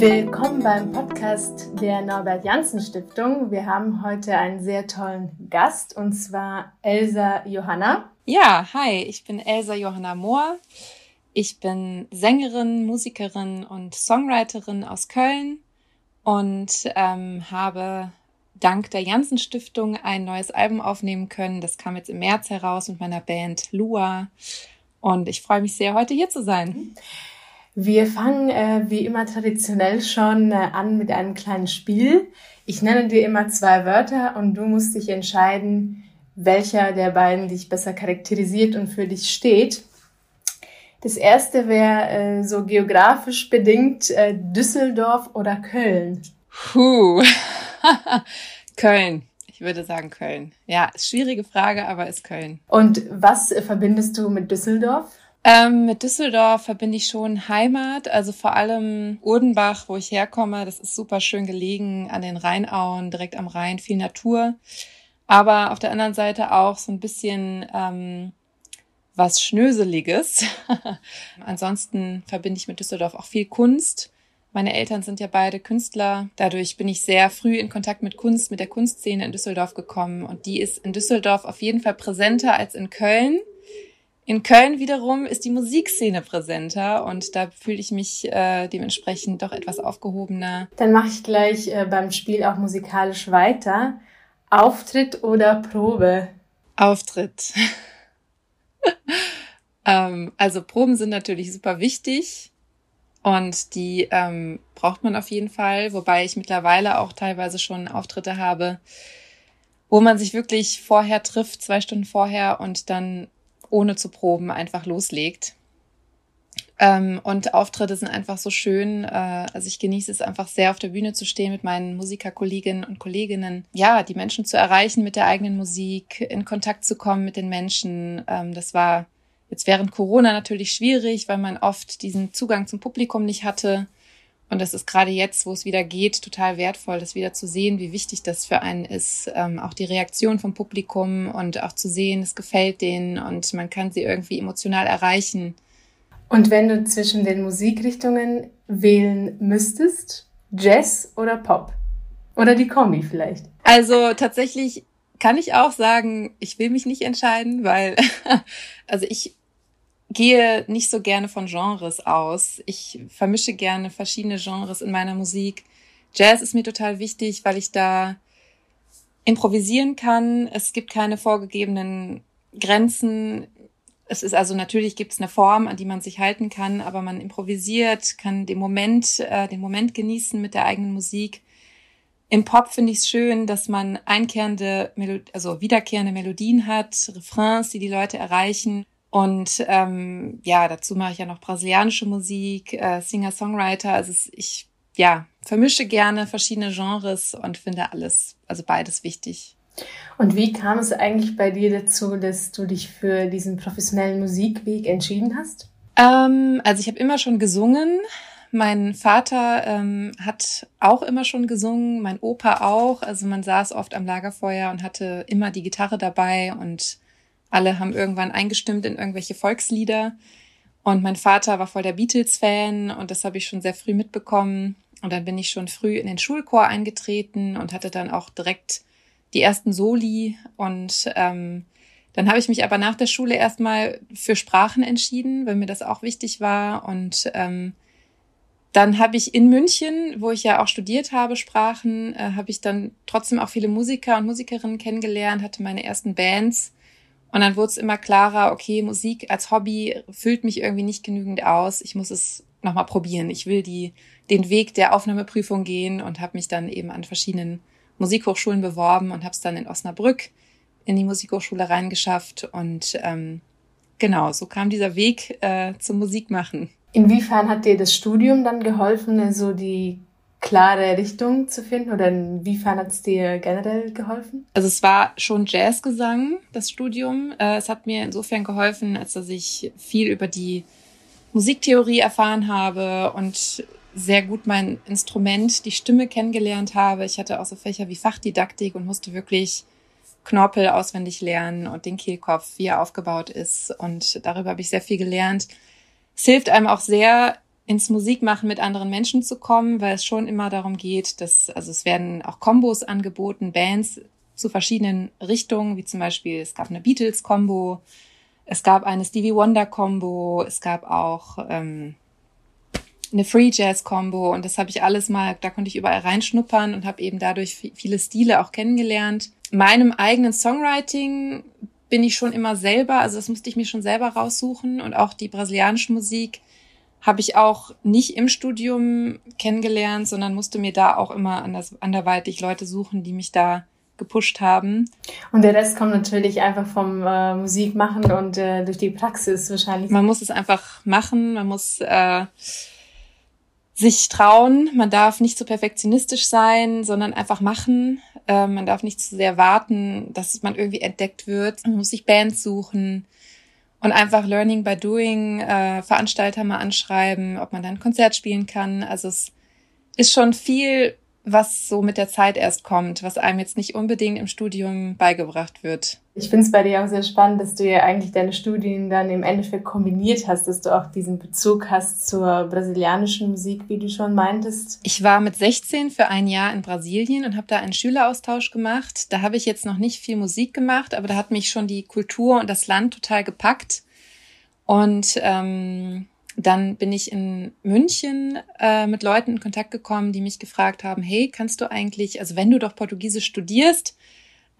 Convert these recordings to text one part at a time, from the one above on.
Willkommen beim Podcast der Norbert Janssen Stiftung. Wir haben heute einen sehr tollen Gast und zwar Elsa Johanna. Ja, hi, ich bin Elsa Johanna Mohr. Ich bin Sängerin, Musikerin und Songwriterin aus Köln und ähm, habe dank der Janssen Stiftung ein neues Album aufnehmen können. Das kam jetzt im März heraus mit meiner Band Lua. Und ich freue mich sehr, heute hier zu sein. Wir fangen äh, wie immer traditionell schon äh, an mit einem kleinen Spiel. Ich nenne dir immer zwei Wörter und du musst dich entscheiden, welcher der beiden dich besser charakterisiert und für dich steht. Das erste wäre äh, so geografisch bedingt äh, Düsseldorf oder Köln. Puh. Köln. Ich würde sagen Köln. Ja, ist schwierige Frage, aber ist Köln. Und was verbindest du mit Düsseldorf? Ähm, mit Düsseldorf verbinde ich schon Heimat, also vor allem Urdenbach, wo ich herkomme. Das ist super schön gelegen an den Rheinauen, direkt am Rhein, viel Natur. Aber auf der anderen Seite auch so ein bisschen ähm, was Schnöseliges. Ansonsten verbinde ich mit Düsseldorf auch viel Kunst. Meine Eltern sind ja beide Künstler. Dadurch bin ich sehr früh in Kontakt mit Kunst, mit der Kunstszene in Düsseldorf gekommen. Und die ist in Düsseldorf auf jeden Fall präsenter als in Köln. In Köln wiederum ist die Musikszene präsenter und da fühle ich mich äh, dementsprechend doch etwas aufgehobener. Dann mache ich gleich äh, beim Spiel auch musikalisch weiter. Auftritt oder Probe? Auftritt. ähm, also Proben sind natürlich super wichtig und die ähm, braucht man auf jeden Fall, wobei ich mittlerweile auch teilweise schon Auftritte habe, wo man sich wirklich vorher trifft, zwei Stunden vorher und dann ohne zu proben einfach loslegt. Ähm, und Auftritte sind einfach so schön. Äh, also ich genieße es einfach sehr, auf der Bühne zu stehen mit meinen Musikerkolleginnen und Kolleginnen. Ja, die Menschen zu erreichen mit der eigenen Musik, in Kontakt zu kommen mit den Menschen. Ähm, das war jetzt während Corona natürlich schwierig, weil man oft diesen Zugang zum Publikum nicht hatte. Und das ist gerade jetzt, wo es wieder geht, total wertvoll, das wieder zu sehen, wie wichtig das für einen ist. Ähm, auch die Reaktion vom Publikum und auch zu sehen, es gefällt denen und man kann sie irgendwie emotional erreichen. Und wenn du zwischen den Musikrichtungen wählen müsstest, Jazz oder Pop? Oder die Kombi vielleicht? Also tatsächlich kann ich auch sagen, ich will mich nicht entscheiden, weil also ich gehe nicht so gerne von Genres aus. Ich vermische gerne verschiedene Genres in meiner Musik. Jazz ist mir total wichtig, weil ich da improvisieren kann. Es gibt keine vorgegebenen Grenzen. Es ist also natürlich gibt es eine Form, an die man sich halten kann, aber man improvisiert, kann den Moment, äh, den Moment genießen mit der eigenen Musik. Im Pop finde ich es schön, dass man einkehrende, Melo also wiederkehrende Melodien hat, Refrains, die die Leute erreichen. Und ähm, ja, dazu mache ich ja noch brasilianische Musik, äh, Singer-Songwriter. Also ich ja vermische gerne verschiedene Genres und finde alles, also beides wichtig. Und wie kam es eigentlich bei dir dazu, dass du dich für diesen professionellen Musikweg entschieden hast? Ähm, also ich habe immer schon gesungen. Mein Vater ähm, hat auch immer schon gesungen, mein Opa auch. Also man saß oft am Lagerfeuer und hatte immer die Gitarre dabei und alle haben irgendwann eingestimmt in irgendwelche Volkslieder. Und mein Vater war voll der Beatles-Fan und das habe ich schon sehr früh mitbekommen. Und dann bin ich schon früh in den Schulchor eingetreten und hatte dann auch direkt die ersten Soli und ähm, dann habe ich mich aber nach der Schule erstmal für Sprachen entschieden, weil mir das auch wichtig war. Und ähm, dann habe ich in München, wo ich ja auch studiert habe, Sprachen, äh, habe ich dann trotzdem auch viele Musiker und Musikerinnen kennengelernt, hatte meine ersten Bands. Und dann wurde es immer klarer, okay, Musik als Hobby füllt mich irgendwie nicht genügend aus. Ich muss es nochmal probieren. Ich will die, den Weg der Aufnahmeprüfung gehen und habe mich dann eben an verschiedenen Musikhochschulen beworben und habe es dann in Osnabrück in die Musikhochschule reingeschafft. Und ähm, genau, so kam dieser Weg äh, zum Musikmachen. Inwiefern hat dir das Studium dann geholfen, so die klare Richtung zu finden oder inwiefern hat es dir generell geholfen? Also es war schon Jazzgesang, das Studium. Äh, es hat mir insofern geholfen, als dass ich viel über die Musiktheorie erfahren habe und sehr gut mein Instrument, die Stimme kennengelernt habe. Ich hatte auch so Fächer wie Fachdidaktik und musste wirklich Knorpel auswendig lernen und den Kehlkopf, wie er aufgebaut ist. Und darüber habe ich sehr viel gelernt. Es hilft einem auch sehr ins Musikmachen mit anderen Menschen zu kommen, weil es schon immer darum geht, dass, also es werden auch Kombos angeboten, Bands zu verschiedenen Richtungen, wie zum Beispiel es gab eine Beatles-Kombo, es gab eine Stevie Wonder-Kombo, es gab auch ähm, eine Free Jazz Combo und das habe ich alles mal, da konnte ich überall reinschnuppern und habe eben dadurch viele Stile auch kennengelernt. Meinem eigenen Songwriting bin ich schon immer selber, also das musste ich mir schon selber raussuchen und auch die brasilianische Musik habe ich auch nicht im Studium kennengelernt, sondern musste mir da auch immer anders, anderweitig Leute suchen, die mich da gepusht haben. Und der Rest kommt natürlich einfach vom äh, Musik machen und äh, durch die Praxis wahrscheinlich. Man muss es einfach machen, man muss äh, sich trauen, man darf nicht zu so perfektionistisch sein, sondern einfach machen. Äh, man darf nicht zu sehr warten, dass man irgendwie entdeckt wird. Man muss sich Bands suchen und einfach Learning by Doing, äh, Veranstalter mal anschreiben, ob man dann Konzert spielen kann. Also es ist schon viel, was so mit der Zeit erst kommt, was einem jetzt nicht unbedingt im Studium beigebracht wird. Ich finde es bei dir auch sehr spannend, dass du ja eigentlich deine Studien dann im Endeffekt kombiniert hast, dass du auch diesen Bezug hast zur brasilianischen Musik, wie du schon meintest. Ich war mit 16 für ein Jahr in Brasilien und habe da einen Schüleraustausch gemacht. Da habe ich jetzt noch nicht viel Musik gemacht, aber da hat mich schon die Kultur und das Land total gepackt. Und ähm, dann bin ich in München äh, mit Leuten in Kontakt gekommen, die mich gefragt haben, hey, kannst du eigentlich, also wenn du doch Portugiesisch studierst,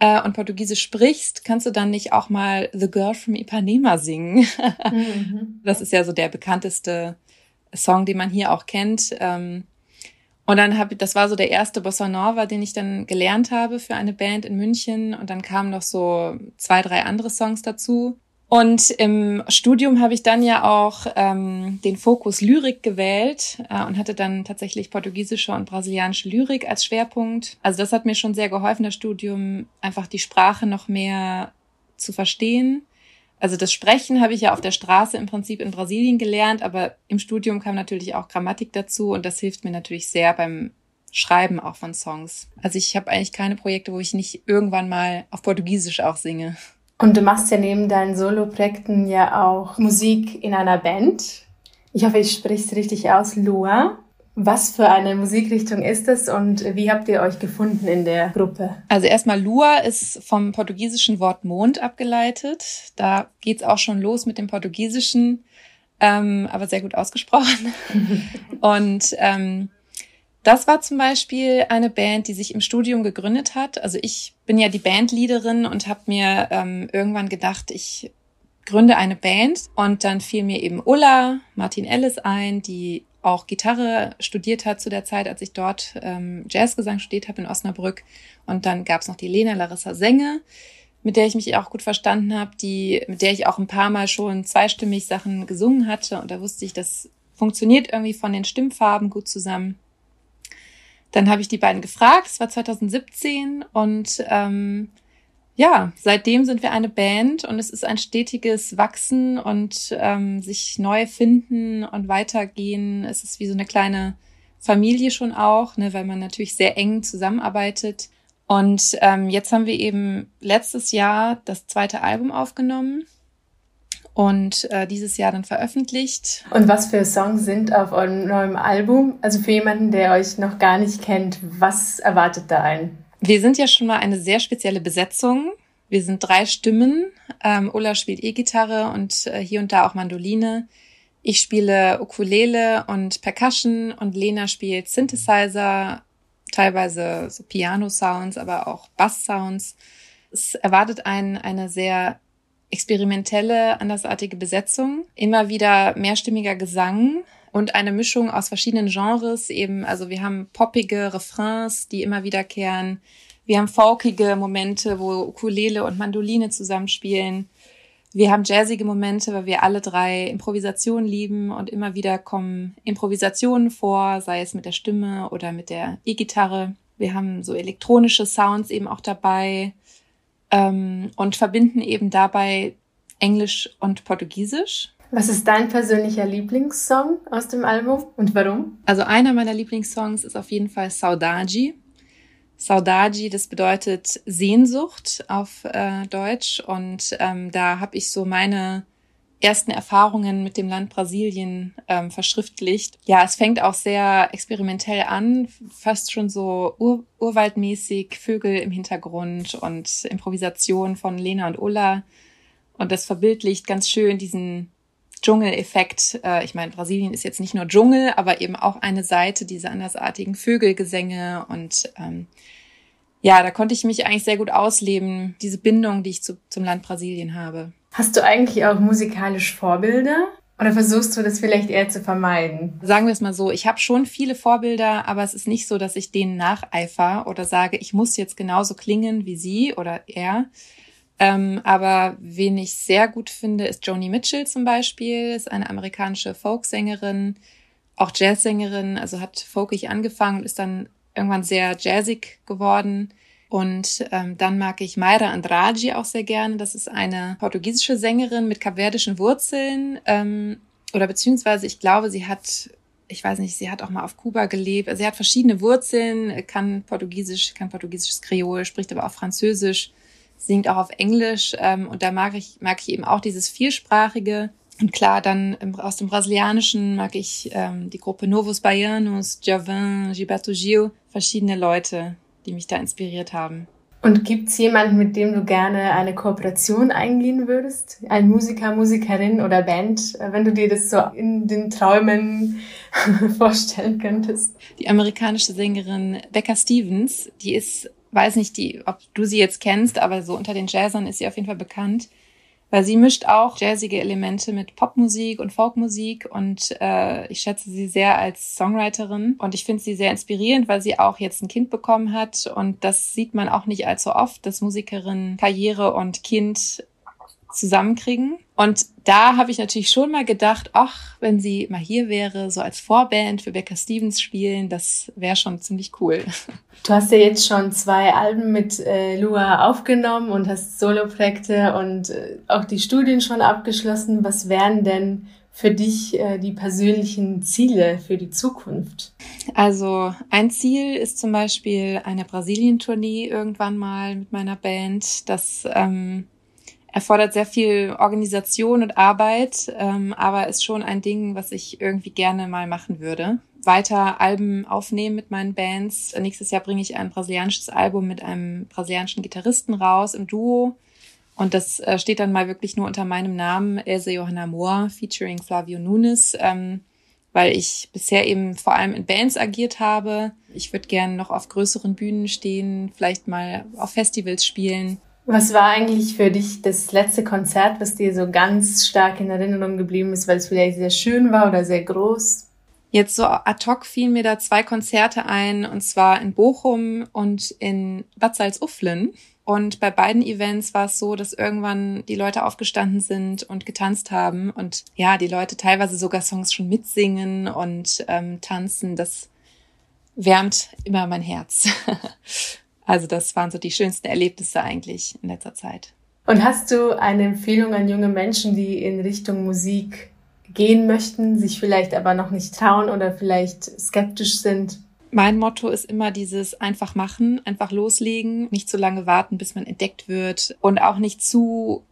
äh, und Portugiesisch sprichst, kannst du dann nicht auch mal The Girl from Ipanema singen? mhm. Das ist ja so der bekannteste Song, den man hier auch kennt. Ähm, und dann habe das war so der erste Bossa Nova, den ich dann gelernt habe für eine Band in München. Und dann kamen noch so zwei, drei andere Songs dazu. Und im Studium habe ich dann ja auch ähm, den Fokus Lyrik gewählt äh, und hatte dann tatsächlich portugiesische und brasilianische Lyrik als Schwerpunkt. Also das hat mir schon sehr geholfen, das Studium einfach die Sprache noch mehr zu verstehen. Also das Sprechen habe ich ja auf der Straße im Prinzip in Brasilien gelernt, aber im Studium kam natürlich auch Grammatik dazu und das hilft mir natürlich sehr beim Schreiben auch von Songs. Also ich habe eigentlich keine Projekte, wo ich nicht irgendwann mal auf Portugiesisch auch singe. Und du machst ja neben deinen Solo-Projekten ja auch Musik in einer Band. Ich hoffe, ich spreche es richtig aus, Lua. Was für eine Musikrichtung ist es und wie habt ihr euch gefunden in der Gruppe? Also erstmal Lua ist vom portugiesischen Wort Mond abgeleitet. Da geht's auch schon los mit dem Portugiesischen, ähm, aber sehr gut ausgesprochen. und ähm, das war zum Beispiel eine Band, die sich im Studium gegründet hat. Also ich bin ja die Bandleaderin und habe mir ähm, irgendwann gedacht, ich gründe eine Band. Und dann fiel mir eben Ulla, Martin Ellis ein, die auch Gitarre studiert hat zu der Zeit, als ich dort ähm, Jazzgesang studiert habe in Osnabrück. Und dann gab's noch die Lena Larissa Senge, mit der ich mich auch gut verstanden habe, die, mit der ich auch ein paar Mal schon zweistimmig Sachen gesungen hatte. Und da wusste ich, das funktioniert irgendwie von den Stimmfarben gut zusammen. Dann habe ich die beiden gefragt, es war 2017 und ähm, ja, seitdem sind wir eine Band und es ist ein stetiges Wachsen und ähm, sich neu finden und weitergehen. Es ist wie so eine kleine Familie schon auch, ne, weil man natürlich sehr eng zusammenarbeitet. Und ähm, jetzt haben wir eben letztes Jahr das zweite Album aufgenommen und äh, dieses Jahr dann veröffentlicht. Und was für Songs sind auf eurem neuen Album? Also für jemanden, der euch noch gar nicht kennt, was erwartet da ein? Wir sind ja schon mal eine sehr spezielle Besetzung. Wir sind drei Stimmen. Ähm, Ulla spielt E-Gitarre und äh, hier und da auch Mandoline. Ich spiele Ukulele und Percussion und Lena spielt Synthesizer, teilweise so Piano-Sounds, aber auch Bass-Sounds. Es erwartet einen eine sehr experimentelle, andersartige Besetzung, immer wieder mehrstimmiger Gesang und eine Mischung aus verschiedenen Genres eben. Also wir haben poppige Refrains, die immer wiederkehren. Wir haben folkige Momente, wo Ukulele und Mandoline zusammenspielen. Wir haben jazzige Momente, weil wir alle drei Improvisationen lieben und immer wieder kommen Improvisationen vor, sei es mit der Stimme oder mit der E-Gitarre. Wir haben so elektronische Sounds eben auch dabei ähm, und verbinden eben dabei Englisch und Portugiesisch. Was ist dein persönlicher Lieblingssong aus dem Album und warum? Also einer meiner Lieblingssongs ist auf jeden Fall Saudade. Saudade, das bedeutet Sehnsucht auf äh, Deutsch und ähm, da habe ich so meine ersten Erfahrungen mit dem Land Brasilien ähm, verschriftlicht. Ja, es fängt auch sehr experimentell an, fast schon so ur urwaldmäßig, Vögel im Hintergrund und Improvisation von Lena und Ulla. Und das verbildlicht ganz schön diesen Dschungeleffekt. Äh, ich meine, Brasilien ist jetzt nicht nur Dschungel, aber eben auch eine Seite dieser andersartigen Vögelgesänge und ähm, ja, da konnte ich mich eigentlich sehr gut ausleben, diese Bindung, die ich zu, zum Land Brasilien habe. Hast du eigentlich auch musikalisch Vorbilder? Oder versuchst du das vielleicht eher zu vermeiden? Sagen wir es mal so, ich habe schon viele Vorbilder, aber es ist nicht so, dass ich denen nacheifer oder sage, ich muss jetzt genauso klingen wie sie oder er. Ähm, aber wen ich sehr gut finde, ist Joni Mitchell zum Beispiel, ist eine amerikanische Folksängerin, auch Jazzsängerin, also hat folkig angefangen und ist dann irgendwann sehr jazzig geworden. Und ähm, dann mag ich Mayra Andrade auch sehr gerne. Das ist eine portugiesische Sängerin mit kapverdischen Wurzeln. Ähm, oder beziehungsweise ich glaube, sie hat, ich weiß nicht, sie hat auch mal auf Kuba gelebt. Also sie hat verschiedene Wurzeln, kann Portugiesisch, kann portugiesisches Kreol, spricht aber auch Französisch, singt auch auf Englisch. Ähm, und da mag ich, mag ich eben auch dieses vielsprachige. Und klar, dann im, aus dem Brasilianischen mag ich ähm, die Gruppe Novos Baianos, Javin, Gilberto Gil, verschiedene Leute, die mich da inspiriert haben. Und gibt's jemanden, mit dem du gerne eine Kooperation eingehen würdest? Ein Musiker, Musikerin oder Band, wenn du dir das so in den Träumen vorstellen könntest? Die amerikanische Sängerin Becca Stevens, die ist, weiß nicht, die, ob du sie jetzt kennst, aber so unter den Jazzern ist sie auf jeden Fall bekannt weil sie mischt auch jazzige Elemente mit Popmusik und Folkmusik und äh, ich schätze sie sehr als Songwriterin. Und ich finde sie sehr inspirierend, weil sie auch jetzt ein Kind bekommen hat. Und das sieht man auch nicht allzu oft, dass Musikerinnen Karriere und Kind zusammenkriegen. Und da habe ich natürlich schon mal gedacht, ach, wenn sie mal hier wäre, so als Vorband für Becca Stevens spielen, das wäre schon ziemlich cool. Du hast ja jetzt schon zwei Alben mit äh, Lua aufgenommen und hast Soloprojekte und äh, auch die Studien schon abgeschlossen. Was wären denn für dich äh, die persönlichen Ziele für die Zukunft? Also ein Ziel ist zum Beispiel eine Brasilien-Tournee irgendwann mal mit meiner Band. Das ähm, erfordert sehr viel Organisation und Arbeit, ähm, aber ist schon ein Ding, was ich irgendwie gerne mal machen würde. Weiter Alben aufnehmen mit meinen Bands. Nächstes Jahr bringe ich ein brasilianisches Album mit einem brasilianischen Gitarristen raus im Duo. Und das äh, steht dann mal wirklich nur unter meinem Namen, Else Johanna Moore, featuring Flavio Nunes, ähm, weil ich bisher eben vor allem in Bands agiert habe. Ich würde gerne noch auf größeren Bühnen stehen, vielleicht mal auf Festivals spielen. Was war eigentlich für dich das letzte Konzert, was dir so ganz stark in Erinnerung geblieben ist, weil es vielleicht sehr schön war oder sehr groß? Jetzt so ad hoc fielen mir da zwei Konzerte ein, und zwar in Bochum und in Bad Salzuflen. Und bei beiden Events war es so, dass irgendwann die Leute aufgestanden sind und getanzt haben und ja, die Leute teilweise sogar Songs schon mitsingen und ähm, tanzen. Das wärmt immer mein Herz. Also das waren so die schönsten Erlebnisse eigentlich in letzter Zeit. Und hast du eine Empfehlung an junge Menschen, die in Richtung Musik gehen möchten, sich vielleicht aber noch nicht trauen oder vielleicht skeptisch sind? Mein Motto ist immer dieses einfach machen, einfach loslegen, nicht zu lange warten, bis man entdeckt wird und auch nicht zu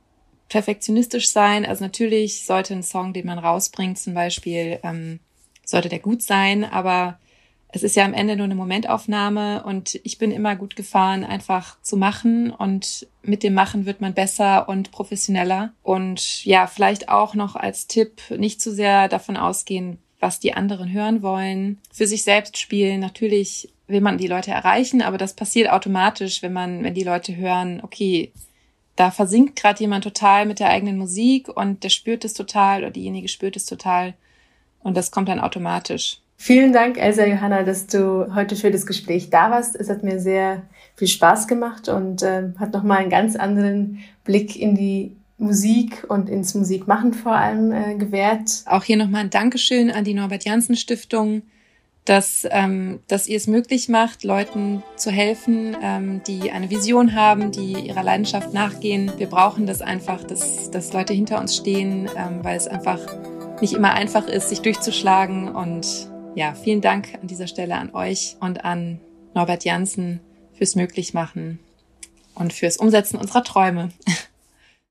perfektionistisch sein. Also natürlich sollte ein Song, den man rausbringt, zum Beispiel, ähm, sollte der gut sein, aber es ist ja am Ende nur eine Momentaufnahme und ich bin immer gut gefahren, einfach zu machen und mit dem Machen wird man besser und professioneller. Und ja, vielleicht auch noch als Tipp, nicht zu sehr davon ausgehen, was die anderen hören wollen. Für sich selbst spielen. Natürlich will man die Leute erreichen, aber das passiert automatisch, wenn man, wenn die Leute hören, okay, da versinkt gerade jemand total mit der eigenen Musik und der spürt es total oder diejenige spürt es total. Und das kommt dann automatisch. Vielen Dank, Elsa Johanna, dass du heute für das Gespräch da warst. Es hat mir sehr viel Spaß gemacht und äh, hat nochmal einen ganz anderen Blick in die Musik und ins Musikmachen vor allem äh, gewährt. Auch hier nochmal ein Dankeschön an die Norbert Janssen Stiftung, dass, ähm, dass ihr es möglich macht, Leuten zu helfen, ähm, die eine Vision haben, die ihrer Leidenschaft nachgehen. Wir brauchen das einfach, dass, dass Leute hinter uns stehen, ähm, weil es einfach nicht immer einfach ist, sich durchzuschlagen und ja, vielen Dank an dieser Stelle an euch und an Norbert Janssen fürs Möglichmachen und fürs Umsetzen unserer Träume.